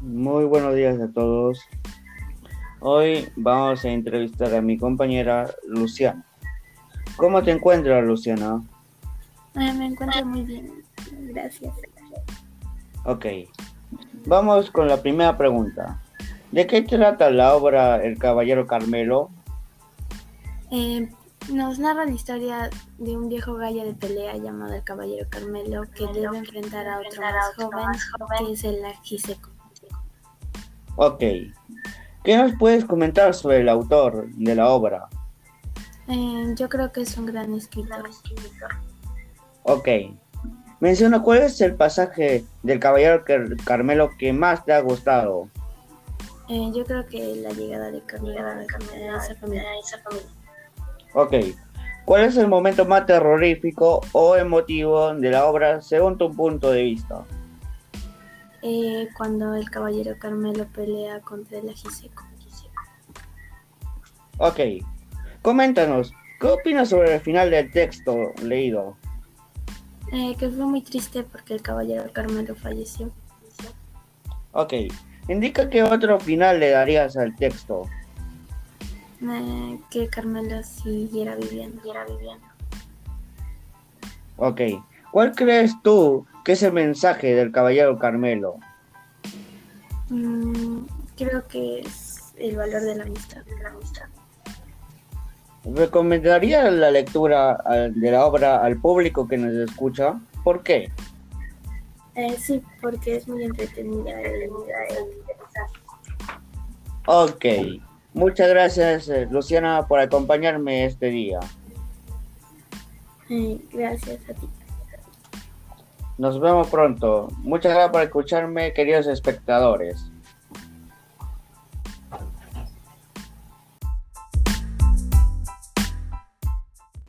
Muy buenos días a todos. Hoy vamos a entrevistar a mi compañera Luciana. ¿Cómo te encuentras, Luciana? Ah, me encuentro muy bien, gracias. Ok. Vamos con la primera pregunta. ¿De qué trata la obra El Caballero Carmelo? Eh, nos narra la historia de un viejo gallo de pelea llamado el Caballero Carmelo que debe enfrentar a otro más joven, que es el Ajiseco. Ok. ¿Qué nos puedes comentar sobre el autor de la obra? Eh, yo creo que es un gran escritor. Ok. Menciona cuál es el pasaje del Caballero Carmelo que más te ha gustado. Eh, yo creo que la llegada de Carmelo a esa familia. Ok. ¿Cuál es el momento más terrorífico o emotivo de la obra según tu punto de vista? Eh, cuando el caballero Carmelo pelea contra el ajiseco. Ok. Coméntanos, ¿qué opinas sobre el final del texto leído? Eh, que fue muy triste porque el caballero Carmelo falleció. Ok. Indica qué otro final le darías al texto. Eh, que Carmelo siguiera viviendo. viviendo. Ok. ¿Cuál crees tú que es el mensaje del caballero Carmelo? Mm, creo que es el valor de la amistad. ¿Recomendaría la lectura de la obra al público que nos escucha? ¿Por qué? Eh, sí, porque es muy entretenida. Ok. Muchas gracias, eh, Luciana, por acompañarme este día. Gracias a ti. Nos vemos pronto. Muchas gracias por escucharme, queridos espectadores.